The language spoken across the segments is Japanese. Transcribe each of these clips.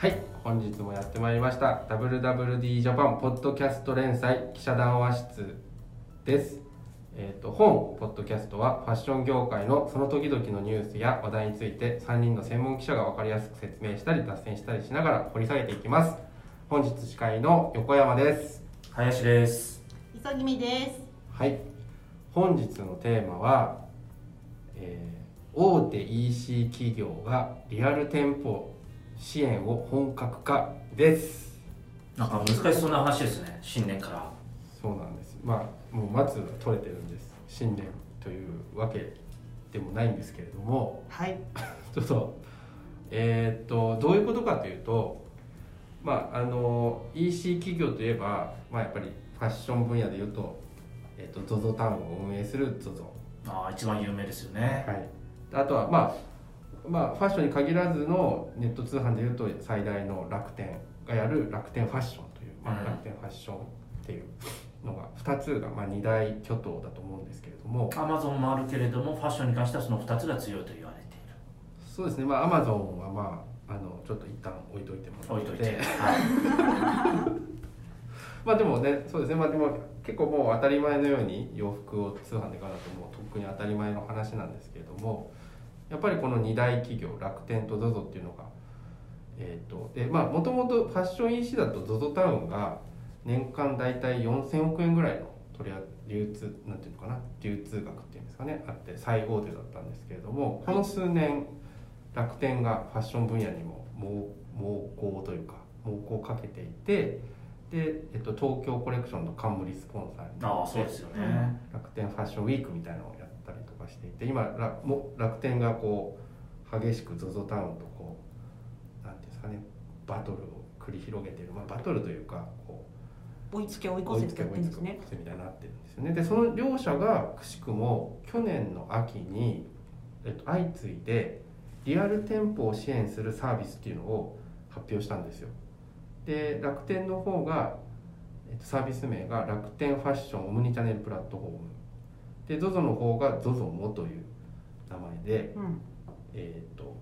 はい本日もやってまいりました WWD ジャパンポッドキャスト連載記者談話室です。えー、と本ポッドキャストはファッション業界のその時々のニュースや話題について3人の専門記者が分かりやすく説明したり脱線したりしながら掘り下げていきます。本日司会の横山です。林です。急ぎみです。はい。本日のテーマは、えー大手 EC 企業がリアル店舗支援を本格化です。なんか難しそうな話ですね。新年から。そうなんです。まあもう松は取れてるんです。新年というわけでもないんですけれども。はい。ちょっとえーっとどういうことかというとまああの EC 企業といえば、まあ、やっぱりファッション分野でいうと,、えーっと ZOZO タウンを運営する ZOZO ああ一番有名ですよね。はい、あとは、まあ、まあファッションに限らずのネット通販でいうと最大の楽天がやる楽天ファッションという、まあ、うん。楽天ファッションっていうのが2つが、まあ、2大巨頭だと思うんですけれども。アマゾンもあるけれどもファッションに関してはその2つが強いと言われている。そうですね。まあアマゾンはまああのちょっと一旦置いといてもらって。置いといて、はい、まあでもねそうですね。まあでも結構もう当たり前のように洋服を通販で買うのともうとっくに当たり前の話なんですけれどもやっぱりこの2大企業楽天と ZOZO っていうのがえー、とでまあもともとファッション EC だと ZOZO タウンが年間大体4000億円ぐらいの取り扱流通なんていうのかな流通額っていうんですかねあって最大手だったんですけれどもこの数年楽天がファッション分野にも猛猛攻というか猛攻をかけていてで、えっと、東京コレクションの冠スポンサーにああそうですよね、楽天ファッションウィークみたいなのをやっしていて今らも楽天がこう激しく ZOZO タウンとこうなんていうんですかねバトルを繰り広げている、まあ、バトルというかこ追いつけ追いう追いつけ越せってやって追いつけるんですね。みたいになってるんですよね。でその両者がくしくも去年の秋に、えっと、相次いでリアル店舗を支援するサービスっていうのを発表したんですよ。で楽天の方が、えっと、サービス名が楽天ファッションオムニチャンネルプラットフォームで ZOZO の方が ZOZO モという名前で、うん。えっと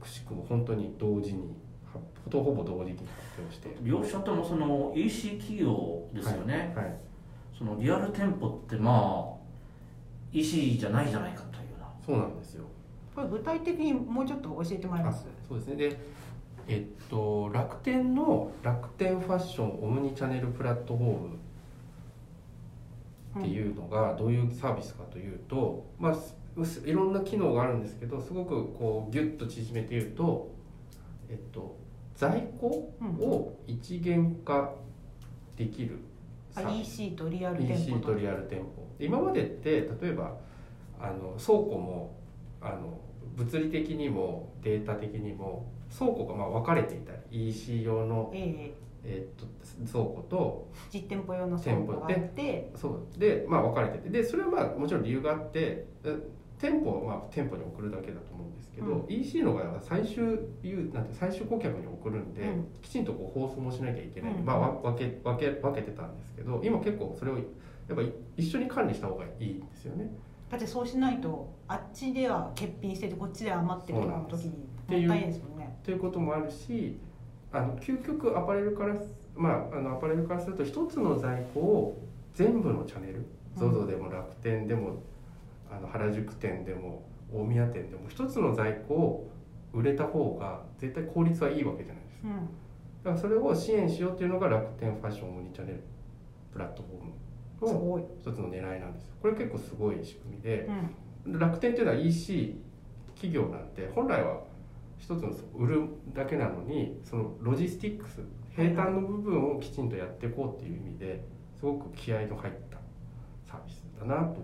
くしくも本当に同時にはほとほぼ同時に発表して両者ともその EC 企業ですよね、はいそのリアル店舗ってまあ EC じゃないじゃないかというような。そうなんですよ。これ具体的にもうちょっと教えてもらえます？そうですね。でえっと楽天の楽天ファッションオムニチャンネルプラットフォームっていうのがどういうサービスかというと、まあいろんな機能があるんですけどすごくこうギュッと縮めて言うとえっと在庫を一元化できるサあービス。EC とリアル店 EC 舗と。リアル店舗。で今までって例えばあの倉庫もあの物理的にもデータ的にも倉庫がまあ分かれていたり EC 用の、ええーっと倉庫とー実店舗用の倉庫があって。そうで、まあ、分かれてて。でそれはまあもちろん理由があってえ店舗をまあ店舗に送るだけだと思うんですけど、う EC の場合は最終なんて最終顧客に送るんで、うん。きちんとこう放送もしなきゃいけない、うん。まあ、わ分け分け分けてたんですけど今結構それをやっぱり一緒に管理した方がいいんですよね。だってそうしないとあっちでは欠品しててこっちでは余ってる時にもったいないですもんねということもあるしあの究極アパレルからすまああのアパレルからすると一つの在庫を全部のチャンネルうん。ZOZO でも楽天でもあの原宿店でも大宮店でも一つの在庫を売れた方が絶対効率はいいわけじゃないですか。うん。だからそれを支援しようっていうのが楽天ファッションオムニチャンネルプラットフォームの一つの狙いなんですよ。これ結構すごい仕組みでうん、楽天っていうのは EC 企業なんて本来は一つの売るだけなのにそのロジスティックス平坦の部分をきちんとやっていこうっていう意味ですごく気合の入ったサービスだなと。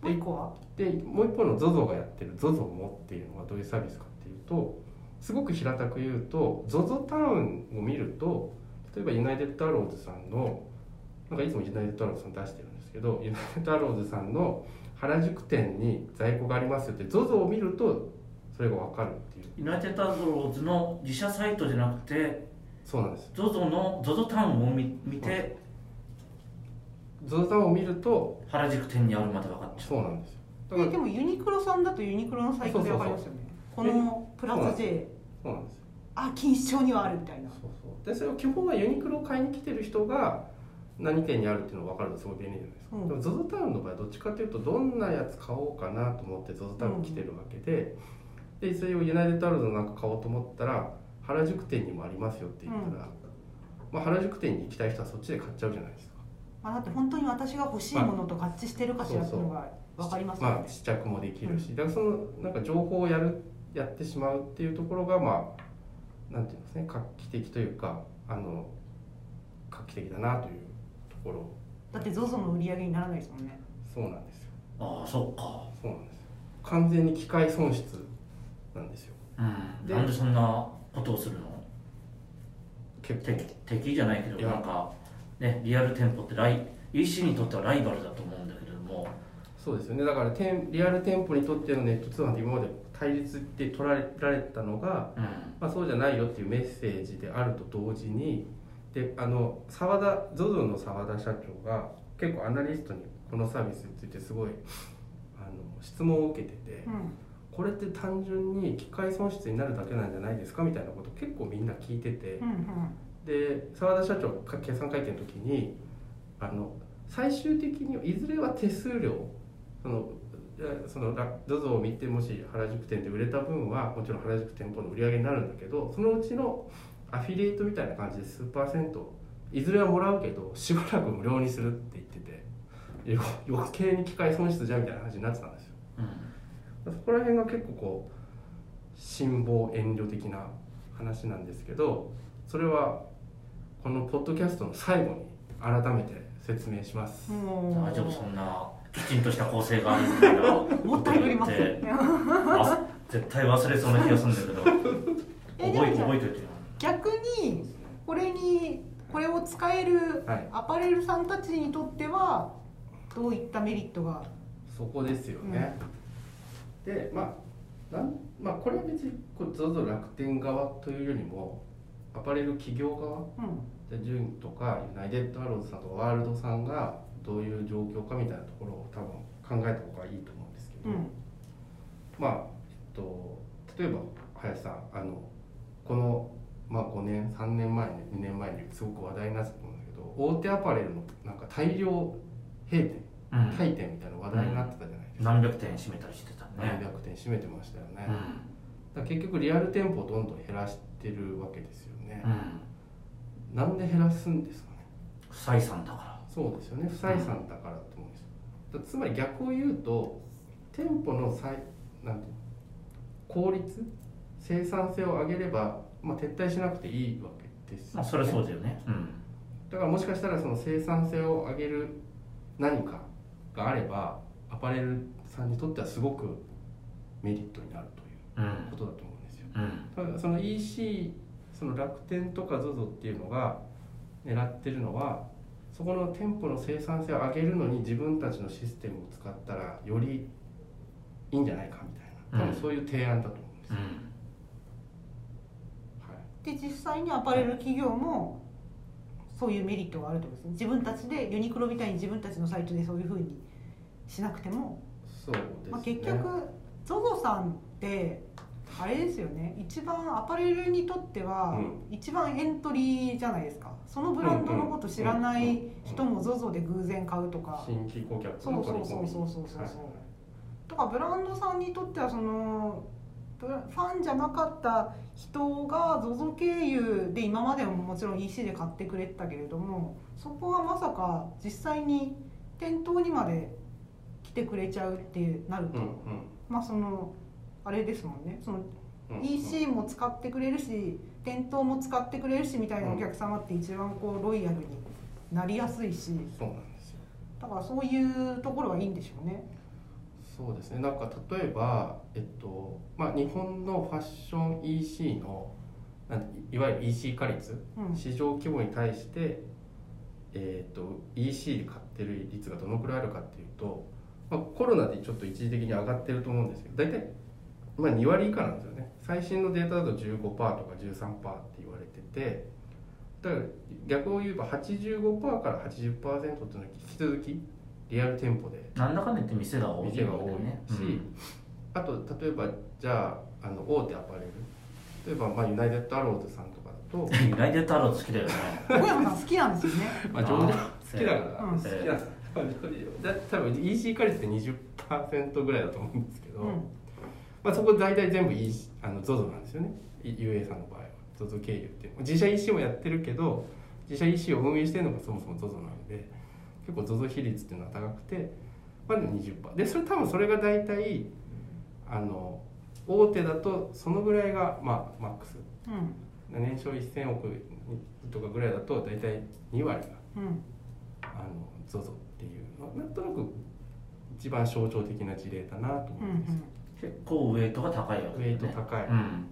もう一個は？でもう一方の ZOZO がやってる ZOZO もっていうのはどういうサービスかっていうとすごく平たく言うと ZOZO タウンを見ると例えばユナイテッドアローズさんのなんかいつもユナイテッドアローズさん出してるんですけどユナイテッドアローズさんの原宿店に在庫がありますよって ZOZO を見るとそれが分かるっていう。ユナイテッドアローズの自社サイトじゃなくてそうなんです。ZOZO の ZOZO タウンを見見て ZOZO タウンを見ると原宿店にあるまで分かっちゃう。そうなんですよ。だからえでもユニクロさんだとユニクロのサイトでわかりますよね。このプラス J そうなんです。よあ錦糸町にはあるみたいな。そうそう。でそれを基本はユニクロを買いに来てる人が何店にあるっていうのが分かるとすごい便利じゃないですか、うん。でも ZOZO タウンの場合はどっちかというとどんなやつ買おうかなと思って ZOZO タウンに来てるわけで、でそれをユナイテッドアローズのなんか買おうと思ったら原宿店にもありますよって言ったら、まあ、原宿店に行きたい人はそっちで買っちゃうじゃないですか。まあ、だって本当に私が欲しいものと合致してるかしらっていうのが分かりますよね、まあ試着もできるし、だからそのなんか情報をやるやってしまうっていうところがまあなんていうんですね。画期的というかあの画期的だなというところ。だって ZOZO の売り上げにならないですもんね。そうなんですよ。ああそうか。そうなんですよ。完全に機械損失なんですよ。うん。でなんでそんなことをするの？結構。敵敵じゃないけどなんかねリアル店舗ってライ EC にとってはライバルだと思うんだけれども。そうですよね。だから店リアル店舗にとってのネット通販って今まで対立で取られられたのが、うん。まあ、そうじゃないよっていうメッセージであると同時にであの澤田 ZOZO の澤田社長が結構アナリストにこのサービスについてすごいあの質問を受けてて、うんこれって単純に機械損失になるだけなんじゃないですかみたいなことを結構みんな聞いてて。うんうん。で澤田社長が決算会見の時にあの最終的にいずれは手数料そのえそのラ ZOZO を見てもし原宿店で売れた分はもちろん原宿店舗の売り上げになるんだけどそのうちのアフィリエイトみたいな感じで数パーセントいずれはもらうけどしばらく無料にするって言っててよ余計に機械損失じゃんみたいな話になってたんですようんそこら辺が結構こう辛抱遠慮的な話なんですけどそれはこのポッドキャストの最後に改めて説明します、大丈夫そんなきちんとした構成があるみたいな。もったいぶります。ってわ絶対忘れそうな気がするんだけど。え覚え覚えといてよ。逆にこれにこれを使えるはい。アパレルさんたちにとってはどういったメリットが？そこですよね、でまあなんまあこれは別にこう ZOZO 楽天側というよりもアパレル企業側うん。でジュンとかユナイテッドアローズさんとかワールドさんがどういう状況かみたいなところを多分考えた方がいいと思うんですけど、うん。まあ、えっと、例えば林さんあのこの、まあ、5年3年前に2年前にすごく話題になってたと思うんだけど大手アパレルのなんか大量閉店うん。退店みたいな話題になってたじゃないですか、何百店閉めたりしてたね。何百店閉めてましたよね、うん。だ結局リアル店舗をどんどん減らしてるわけですよね、うん。なんで減らすんですかね。不採算だから。そうですよね。不採算だからと思うんですつまり逆を言うと店舗の再なんて効率生産性を上げれば、まあ、撤退しなくていいわけですよね。まあそれはそうだよね。うん。だからもしかしたらその生産性を上げる何かがあればアパレルさんにとってはすごくメリットになるといううん。ことだと思うんですよ。うん。ただその EC その楽天とか ZOZO っていうのが狙ってるのはそこの店舗の生産性を上げるのに自分たちのシステムを使ったらよりいいんじゃないかみたいな。多分そういう提案だと思うんですよ、うん。はい。で実際にアパレル企業もそういうメリットがあるってことですね。自分たちでユニクロみたいに自分たちのサイトでそういうふうにしなくても、そうですね、まあ、結局 ZOZO さんってあれですよね。一番アパレルにとってはう一番エントリーじゃないですか。そのブランドのこと知らない人も ZOZO で偶然買うとか。新規顧客そうそうそうそうそうそうそう。はいとかブランドさんにとってはそのファンじゃなかった人が ZOZO 経由で今までももちろん EC で買ってくれてたけれどもそこがまさか実際に店頭にまで来てくれちゃうってなると、うんうん。まあそのあれですもんね。そのうん EC も使ってくれるし店頭も使ってくれるしみたいなお客様って一番こうロイヤルになりやすいし。そうなんですよ。だからそういうところはいいんでしょうね。そうですね。なんか例えば、えっとまあ、日本のファッション EC のいわゆる EC 化率うん。市場規模に対して、えー、と EC で買ってる率がどのくらいあるかっていうと、まあ、コロナでちょっと一時的に上がってると思うんですけど大体、まあ、2割以下なんですよね。最新のデータだと15%とか13%って言われててだから逆を言えば85%から80%っていうのは引き続きリアル店舗でなんだかんだ言って店が多い店が多いわけだよねし、あと例えばじゃああの大手アパレル。例えば、まあ、ユナイテッドアローズさんとかだと ユナイテッドアローズ好きだよね。小山さん好きなんですよね。まあジョージあー好きだから、うん好きなんですまあだ多分 EC 化率って20%ぐらいだと思うんですけど、うん。まあ、そこ大体全部 EC あの ZOZO なんですよね。UA さんの場合は。ZOZO 経由っていう。自社 EC もやってるけど自社 EC を運営してるのがそもそも ZOZO なので結構 ZOZO 比率っていうのは高くてまあでも20%でそれ多分それが大体あの大手だとそのぐらいがまあマックス。うん。年商1000億とかぐらいだと大体2割がうん。あの ZOZO っていう。なんとなく一番象徴的な事例だなとうんう思うんです。よ、ん結構ウエイトが高いわけウェイト高い、うん。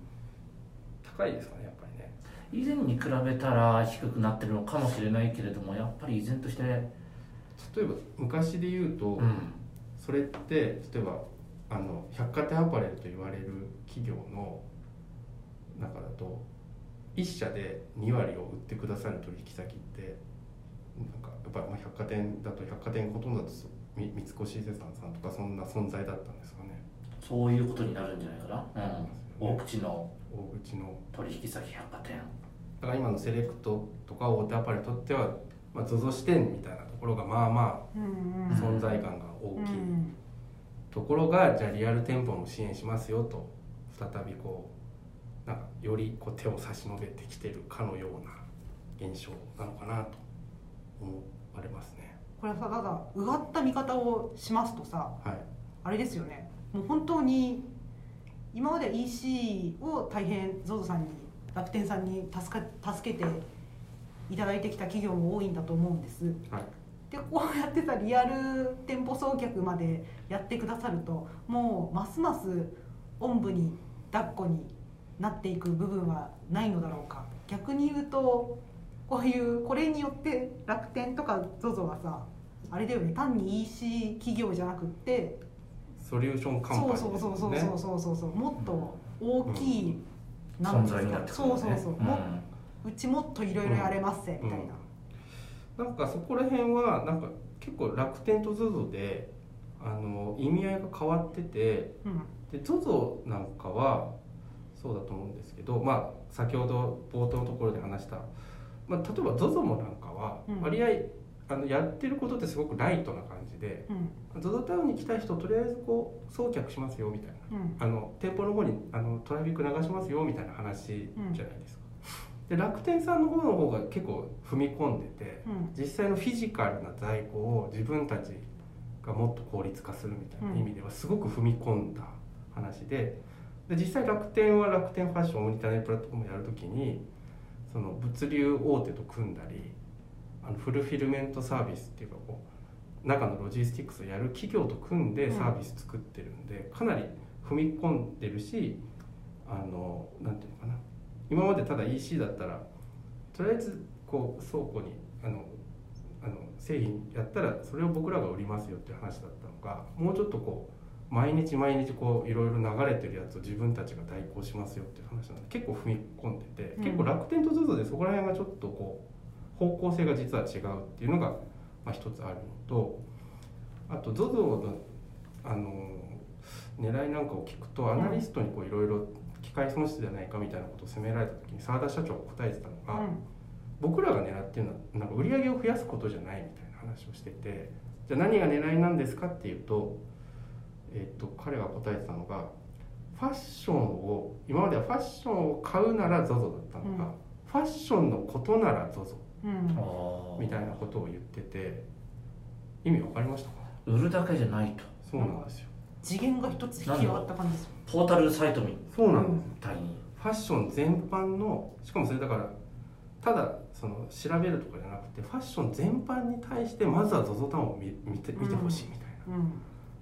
高いですかねやっぱりね。以前に比べたら低くなってるのかもしれないけれどもやっぱり依然として。例えば昔で言うと、うん。それって例えばあの百貨店アパレルと言われる企業の中だと一社で2割を売ってくださる取引先ってっぱりまあ百貨店だと百貨店ほとんどだとみ三越伊勢丹さんとかそんな存在だったんですかね。そういうことになるんじゃないかな、うん、大口の。大口の。取引先百貨店。だから今のセレクトとか大手アパレルにとっては、まあ、ZOZO 支店みたいなところがまあまうんあ存在感が大きい、うん。ところがじゃあリアル店舗も支援しますよと再びこうなんかよりこう手を差し伸べてきてるかのような現象なのかなと思われますね。これさただうがった見方をしますとさはい、あれですよね。もう本当に今まで EC を大変 ZOZO さんに楽天さんに助か助けていただいてきた企業も多いんだと思うんです。はい。でこうやってさリアル店舗送客までやってくださるともうますますおんぶに抱っこになっていく部分はないのだろうか。逆に言うとこういうこれによって楽天とか ZOZO はさあれだよね。単に EC 企業じゃなくってソリューションカンパニーそうですそうそうそうそうそうそうそう。もっと大きい、なん。存ですか在になってくるそうそうそう、ん。もうちもっといろいろやれますせ、みたいな、なんかそこら辺はなんか結構楽天と ZOZO であの意味合いが変わっててうん。で ZOZO なんかはそうだと思うんですけど、まあ、先ほど冒頭のところで話した、まあ、例えば ZOZO もなんかはうん。割合、あのやってることってすごくライトな感じでうん。ZOZO タウンに来た人とりあえずこう送客しますよみたいな。うん。あの店舗の方にあのトラフィック流しますよみたいな話じゃないですか。で楽天さんの方の方が結構踏み込んでてうん。実際のフィジカルな在庫を自分たちがもっと効率化するみたいな意味ではすごく踏み込んだ話でで実際楽天は楽天ファッションオムニターネットプラットフォームやるときにその物流大手と組んだりあのフルフィルメントサービスっていうかこう中のロジスティックスをやる企業と組んでサービス作ってるんで、かなり踏み込んでるしあのていうのかな。今までただ EC だったらとりあえずこう倉庫にあのあの製品やったらそれを僕らが売りますよっていう話だったのがもうちょっとこう毎日毎日こういろいろ流れてるやつを自分たちが代行しますよっていう話なんで結構踏み込んでて、うん。結構楽天と ZOZO でそこら辺がちょっとこう方向性が実は違うっていうのが、まあ、一つあるのとあと ZOZO のあの狙いなんかを聞くとアナリストにこういろいろ機械損失じゃないかみたいなことを責められた時に澤田社長が答えてたのが、僕らが狙ってるのはなん。か売り上げを増やすことじゃないみたいな話をしててじゃあ何が狙いなんですかっていうと,、えっと彼が答えてたのがファッションを今まではファッションを買うなら ZOZO だったのが、うん。ファッションのことなら ZOZO うん。みたいなことを言ってて意味わかりましたか？売るだけじゃないと。そうなんですよ。次元が一つ引き上がった感じですよ。ポータルサイトみそうなんです。たいに。ファッション全般のしかもそれだからただその調べるとかじゃなくてファッション全般に対してまずは ZOZO タウンを見見て見てほしいみたいな、うん。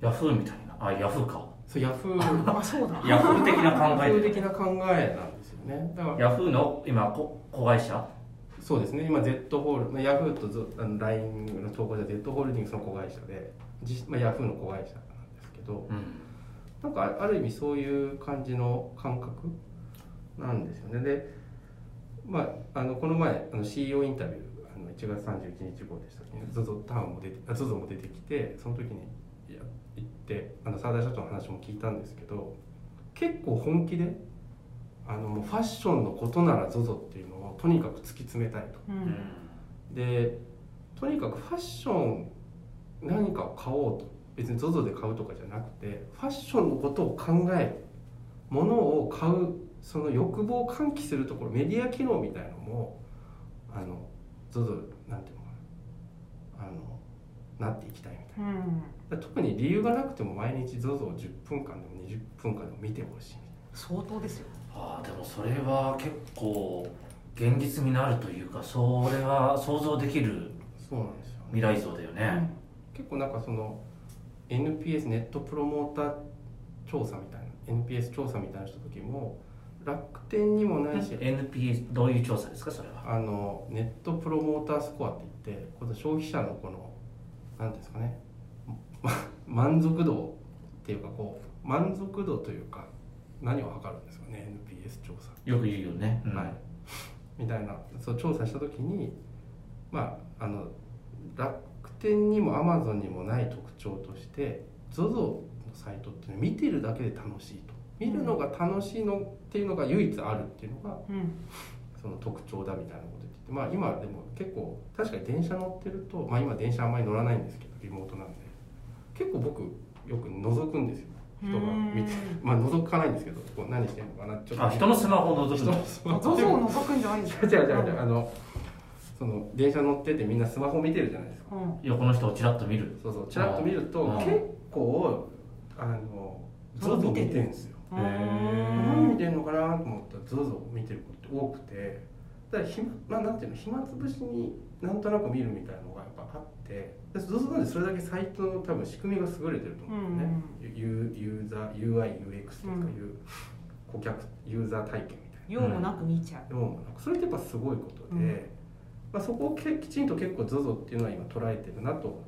ヤフーみたいなあヤフーか。そうヤフーあそうだ。ヤフー的な考ヤフー的な考えなんですよね。だから。ヤフーの今こ子会社？そうですね。今 Z ホールまあヤフーと LINE の投稿では Z ホールディングスの子会社で実、まあ、ヤフーの子会社なんですけどうん。なんかある意味そういう感じの感覚なんですよね。でまああのこの前あの CEO インタビューあの1月31日号でしたっけ？ね ZOZO タウンも出てあ ZOZO も出てきてその時にいや行ってあの澤田社長の話も聞いたんですけど結構本気であのもうファッションのことなら ZOZO っていうのをとにかく突き詰めたいと。うん。でとにかくファッション何かを買おうと。別に ZOZO で買うとかじゃなくてファッションのことを考えるものを買うその欲望を喚起するところメディア機能みたいのもあの ZOZO なんていうのかな。あのなっていきたいみたいな。うん。特に理由がなくても毎日 ZOZO を10分間でも20分間でも見てほしい相当ですよ。ああでもそれは結構現実味のあるというかそれは想像できるそうなんですよね。未来像だよね、結構なんかその NPS ネットプロモーター調査みたいな NPS 調査みたいなした時も楽天にもないし NPS どういう調査ですかそれは？あのネットプロモータースコアって言ってこの消費者のこの何ですかね。ま 満足度っていうかこう満足度というか何を測るんですかね NPS 調査。よく言うよね、うん。はい、みたいな。そう調査した時にまああの楽天にもアマゾンにもない特徴として ZOZO のサイトっていうのは見てるだけで楽しいと。見るのが楽しいのっていうのが唯一あるっていうのがうん。その特徴だみたいなことまあ今でも結構確かに電車乗ってるとまあ今電車あんまり乗らないんですけどリモートなんで。結構僕よく覗くんですよ。人が見て。まあ覗かないんですけどこう何してんのかなちょっとあ人のスマホを覗く人ののスマホ。ゾゾを覗くんじゃないんですか？違う違う違う。違うあのその電車乗っててみんなスマホ見てるじゃないですか。うん。横の人をちらっと見る。そうそうちらっと見るとうん。結構あのゾゾ見てるんですよ。何見んてんのかなと思ったら ZOZO を見てることって多くてだから暇まあなんていうの暇つぶしになんとなく見るみたいなのがやっぱあってで ZOZO なんでそれだけサイトの多分仕組みが優れてると思うんですよね、ユユーザー UIUX というかいう顧客ユーザー体験みたいな。用もなく見ちゃう。でもなんかそれってやっぱすごいことで、うん。まあ、そこをけきちんと結構 ZOZO っていうのは今捉えてるなと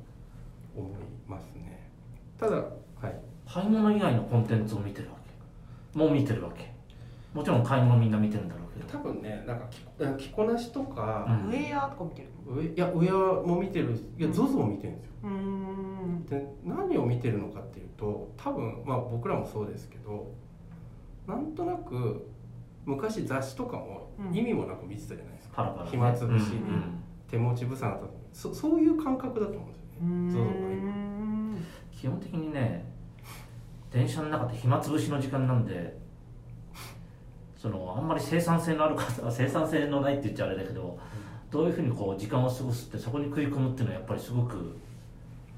思いますね。ただはい。買い物以外のコンテンツを見てるわけ。もう見てるわけ。もちろん買い物みんな見てるんだろう多分ねなんか着着こなしとか、うん。ウェアとか見てる上いや上も見てるいやうん。ZOZO も見てるんですよ。うーん。で何を見てるのかっていうと多分まあ僕らもそうですけどなんとなく昔雑誌とかもうん。意味もなく見てたじゃないですか、パラパラね。暇つぶしにうん手持ち無沙汰とそそういう感覚だと思うんですよね。ZOZO が今ん基本的にね電車の中って暇つぶしの時間なんでそのあんまり生産性のある方 生産性のないって言っちゃあれだけどどういうふうにこう時間を過ごすってそこに食い込むっていうのはやっぱりすごく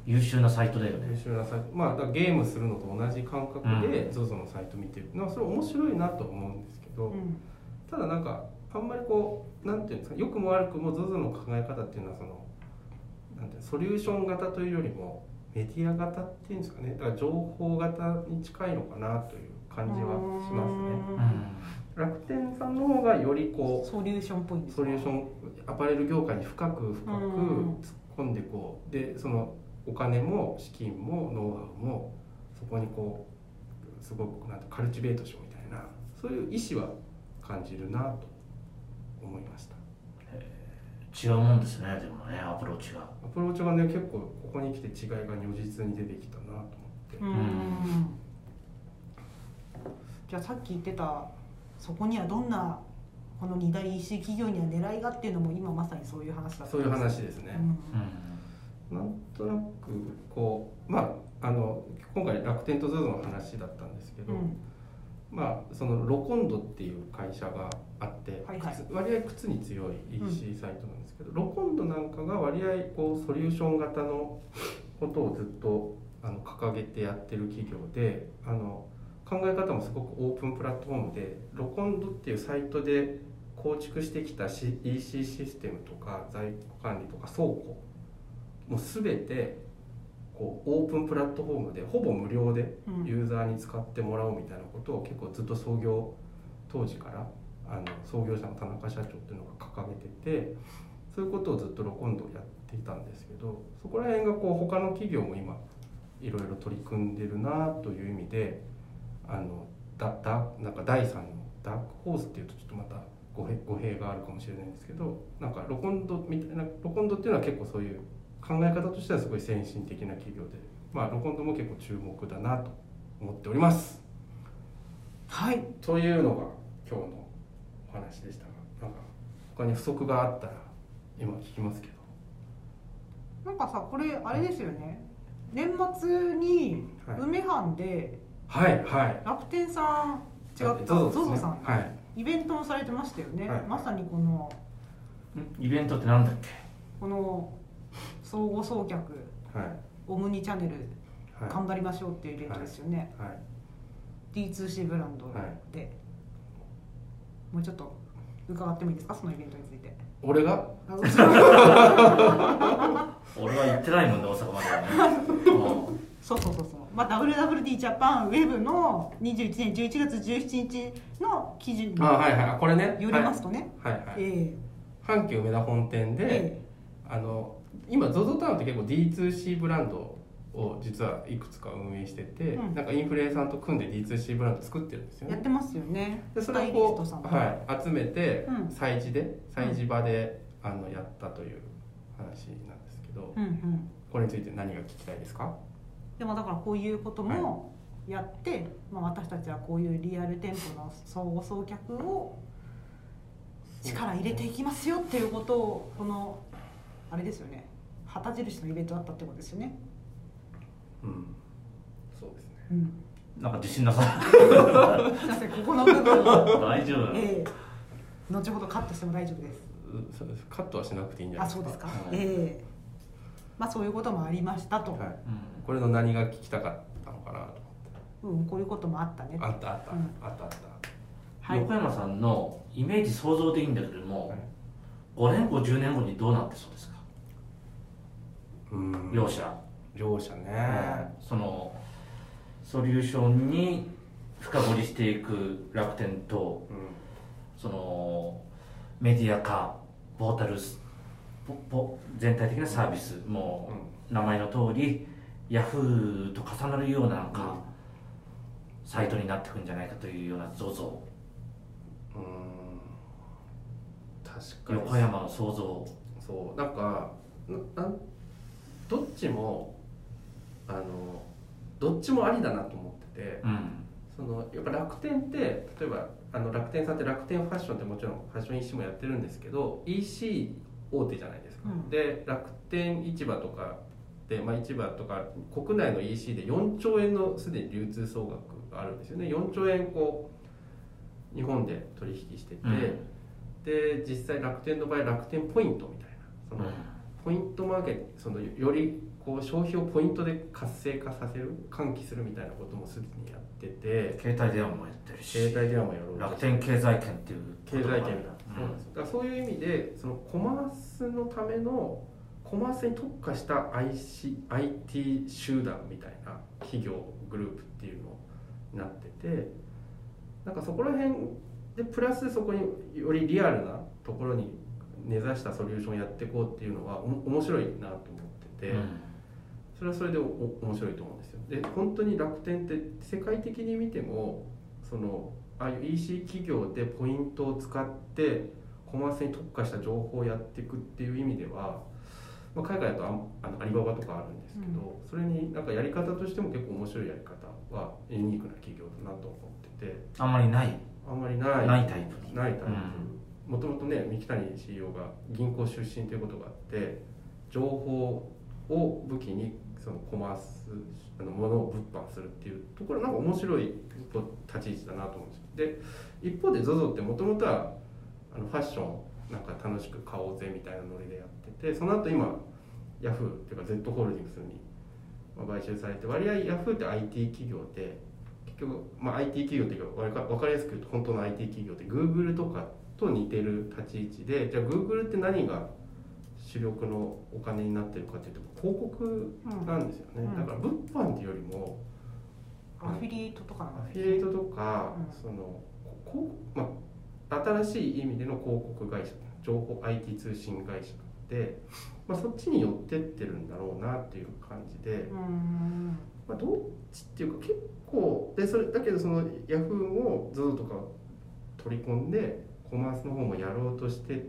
優秀なサイトだよね。優秀なサイト。まあだゲームするのと同じ感覚で ZOZO のサイト見てるのはそれ面白いなと思うんですけど、うん。ただなんかあんまりこうなんていうんですか良くも悪くも ZOZO の考え方っていうのはそのなんていうのソリューション型というよりもメディア型っていうんですかね。だから情報型に近いのかなという感じはしますね楽天さんの方がよりこうソリューションっぽいんですソリューションアパレル業界に深く深くうん突っ込んでこうでそのお金も資金もノウハウもそこにこうすごくなんてカルチベートしようみたいなそういう意思は感じるなと思いました。違うもんですねでもねアプローチが。アプローチがね結構ここに来て違いが如実に出てきたなと思って、うーん。じゃあさっき言ってたそこにはどんなこの二大 EC 企業には狙いがっていうのも今まさにそういう話だったそういう話ですね、うん。うんなんとなくこうまああの今回楽天と ZOZO の話だったんですけど、うん。まあそのロコンドっていう会社があって、はいはい。靴割合靴に強い EC サイトなんですけど、ロコンドなんかが割合こうソリューション型のことをずっとあの掲げてやってる企業であの考え方もすごくオープンプラットフォームでロコンドっていうサイトで構築してきた EC システムとか在庫管理とか倉庫もう全てこうオープンプラットフォームでほぼ無料でうん。ユーザーに使ってもらおうみたいなことを結構ずっと創業当時からあの創業者の田中社長っていうのが掲げててそういうことをずっとロコンドやっていたんですけどそこら辺がこう他の企業も今いろいろ取り組んでるなという意味であのだだなんか第3のダークホースっていうとちょっとまた語弊語弊があるかもしれないんですけどなんかロコンドみたいなロコンドっていうのは結構そういう考え方としてはすごい先進的な企業でまあロコンドも結構注目だなと思っております。はい。というのが今日のお話でしたがなんか他に不足があったら今聞きますけど。なんかさこれあれですよね。年末にはい。梅藩ではいはい。楽天さん違った。ZOZO ね。さん。はい。イベントもされてましたよね、はい。まさにこの。イベントってなんだっけ？この。相互送客。はい。オムニチャンネル。はい。頑張りましょうっていうイベントですよね、はい。D2C ブランドで、もうちょっと伺ってもいいですか？そのイベントについて。俺が？あ 俺は行ってないもんね大阪まではね。うん。そうそうそうそう、まあ、WWD ジャパンウェブの21年11月17日の記事にあはいはい。これね。よりますとね、はい。はい、はい、え阪急梅田本店えで、えあの今 ZOZO タウンって結構 D2C ブランドを実はいくつか運営してて、うん。なんかインフルエンサーと組んで D2C ブランド作ってるんですよね。えやってますよね。でそれをこう、はい、集めてうん。催事で催事場で、あのやったという話なんですけどうんうん。これについて何が聞きたいですか？でもだからこういうこともやって、まあ、私たちはこういうリアル店舗の相互送客を力入れていきますよっていうことをこのあれですよね。旗印のイベントだったってことですよね。うん。そうですね。うん、なんか自信なさ。すいませんここの部分を、大丈夫。ええ。後ほどカットしても大丈夫です。うそうです。カットはしなくていいんじゃないですか。あそうですか。はい。ええ。まあそういうこともありましたと。はい、うんこれの何が聞きたかったのかなとうんこういうこともあったね。あったあった、うん。あったあった。はい。横。山さんのイメージ想像でいいんだけども、はい。5年後10年後にどうなってそうですか、うん。両者、両者ね、そのソリューションに深掘りしていく楽天とうん。そのメディア化ポータルスポポ全体的なサービスもう名前の通りヤフーと重なるようななんか、サイトになっていくんじゃないかというような ZOZO うん。確かに。横山の想像。そう。なんかななんどっちもあのどっちもありだなと思っててうん。そのやっぱ楽天って例えばあの楽天さんって楽天ファッションってもちろんファッション EC もやってるんですけど EC 大手じゃないですか、うん。で楽天市場とかで、まあ、市場とか国内の EC で4兆円のすでに流通総額があるんですよね。4兆円こう日本で取引してて、うん。で実際楽天の場合楽天ポイントみたいなその、ポイントマーケットそのよりこう消費をポイントで活性化させる喚起するみたいなこともすでにやってて携帯電話もやってるし携帯電話もやろうと楽天経済圏っていう経済圏だ、うんそうなんですよ。だそういう意味でそのコマースのためのコマースに特化した IC IT 集団みたいな企業グループっていうのになっててなんかそこら辺でプラスそこによりリアルなところに根ざしたソリューションをやっていこうっていうのは面白いなと思ってて。うんそれはそれで面白いと思うんですよで本当に楽天って世界的に見てもそのああいう EC 企業でポイントを使ってコマースに特化した情報をやっていくっていう意味では、まあ、海外だとあんあのアリババとかあるんですけど、それになんかやり方としても結構面白いやり方はユニークな企業だなと思ってて。あんまりない。あんまりない。ないタイプにないタイプ。もともとね三木谷 CEO が銀行出身ということがあって情報を武器にそのコマースあのものを物販するっていうところなんか面白い立ち位置だなと思うんですよ。で一方で ZOZO ってもともとはあのファッションなんか楽しく買おうぜみたいなノリでやっててその後今ヤフーっていうか Z ホールディングスにまあ買収されて割合ヤフーって IT 企業で結局、まあ、IT 企業っていうか分かりやすく言うと本当の IT 企業って Google とかと似てる立ち位置でじゃあ Google って何が主力のお金になってるかっていうと広告なんですよね、うん。だから物販っていうよりもアフィリエイトとかなアフィリエイトとか、うん。そのこう、まあ、新しい意味での広告会社情報 IT 通信会社で、まあ、そっちに寄ってってるんだろうなっていう感じで、うん。まあ、どっちっていうか結構でそれだけどそのヤフーも ZOZO とか取り込んでコマースの方もやろうとしててっ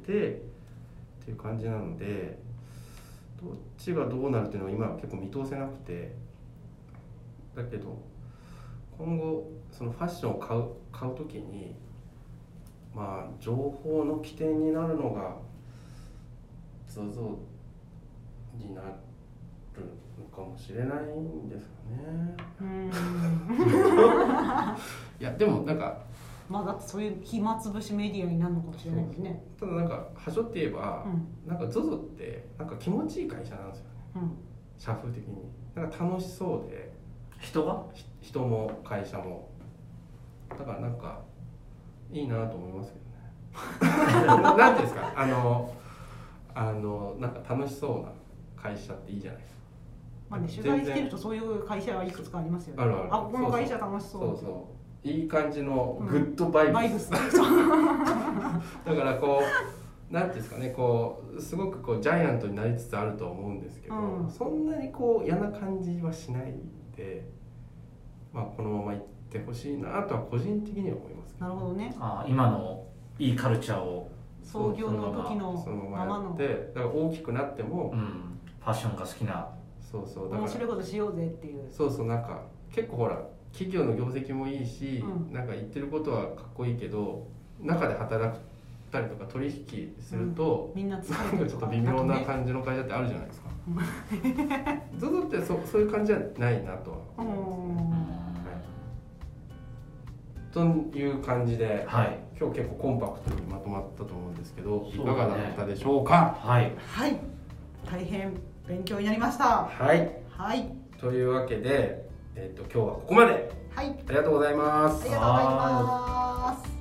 ていう感じなのでどっちがどうなるっていうのは今は結構見通せなくてだけど今後そのファッションを買う買う時にまあ情報の起点になるのが ZOZO になるのかもしれないんですかね。うん。いやでもなんかまあだってそういう暇つぶしメディアになるのかもしれないですね。ただなんかはしょって言えば、うん。なんか ZOZO ってなんか気持ちいい会社なんですよね。うん。社風的に。なんか楽しそうで。人が？ひ人も会社も。だからなんかいいなと思いますけどね。なんていうんですか？あのあのなんか楽しそうな会社っていいじゃないですか。まあね取材してるとそういう会社はいくつかありますよね。あるある。ここの会社楽しそう。そうそういい感じのグッドバイブス、バイブス。だからこうなんていうんですかねこうすごくこうジャイアントになりつつあるとは思うんですけど、うん。そんなにこう嫌な感じはしないで、まあ、このままいってほしいなとは個人的には思いますなるほどね。あ今のいいカルチャーを、創業の時のそのまままの。まやってだから大きくなっても、うん、ファッションが好きな。そうそうだから面白いことしようぜっていう。そうそうなんか結構ほら企業の業績もいいし、うん。なんか言ってることはかっこいいけど中で働くたりとか取引すると、みんな疲なんれてるちょっと微妙なね感じの会社ってあるじゃないですか。ZOZO ってそそういう感じじゃないなとは。うんという感じではい。今日結構コンパクトにまとまったと思うんですけど、ね。かがだったでしょうか？はい。はい。大変勉強になりました。はい。はい。というわけで、えっと今日はここまで。はい。ありがとうございます。ありがとうございます